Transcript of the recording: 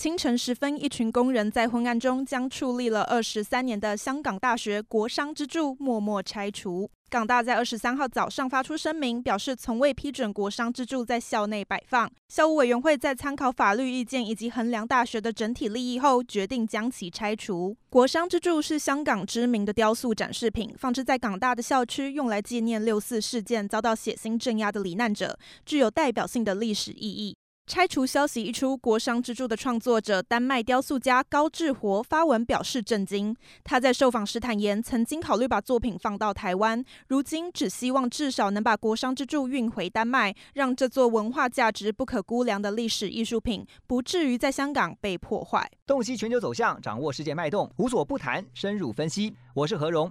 清晨时分，一群工人在昏暗中将矗立了二十三年的香港大学国商之柱默默拆除。港大在二十三号早上发出声明，表示从未批准国商之柱在校内摆放。校务委员会在参考法律意见以及衡量大学的整体利益后，决定将其拆除。国商之柱是香港知名的雕塑展示品，放置在港大的校区，用来纪念六四事件遭到血腥镇压的罹难者，具有代表性的历史意义。拆除消息一出，国殤之柱的创作者丹麦雕塑家高志活发文表示震惊。他在受访时坦言，曾经考虑把作品放到台湾，如今只希望至少能把国殤之柱运回丹麦，让这座文化价值不可估量的历史艺术品不至于在香港被破坏。洞悉全球走向，掌握世界脉动，无所不谈，深入分析。我是何荣。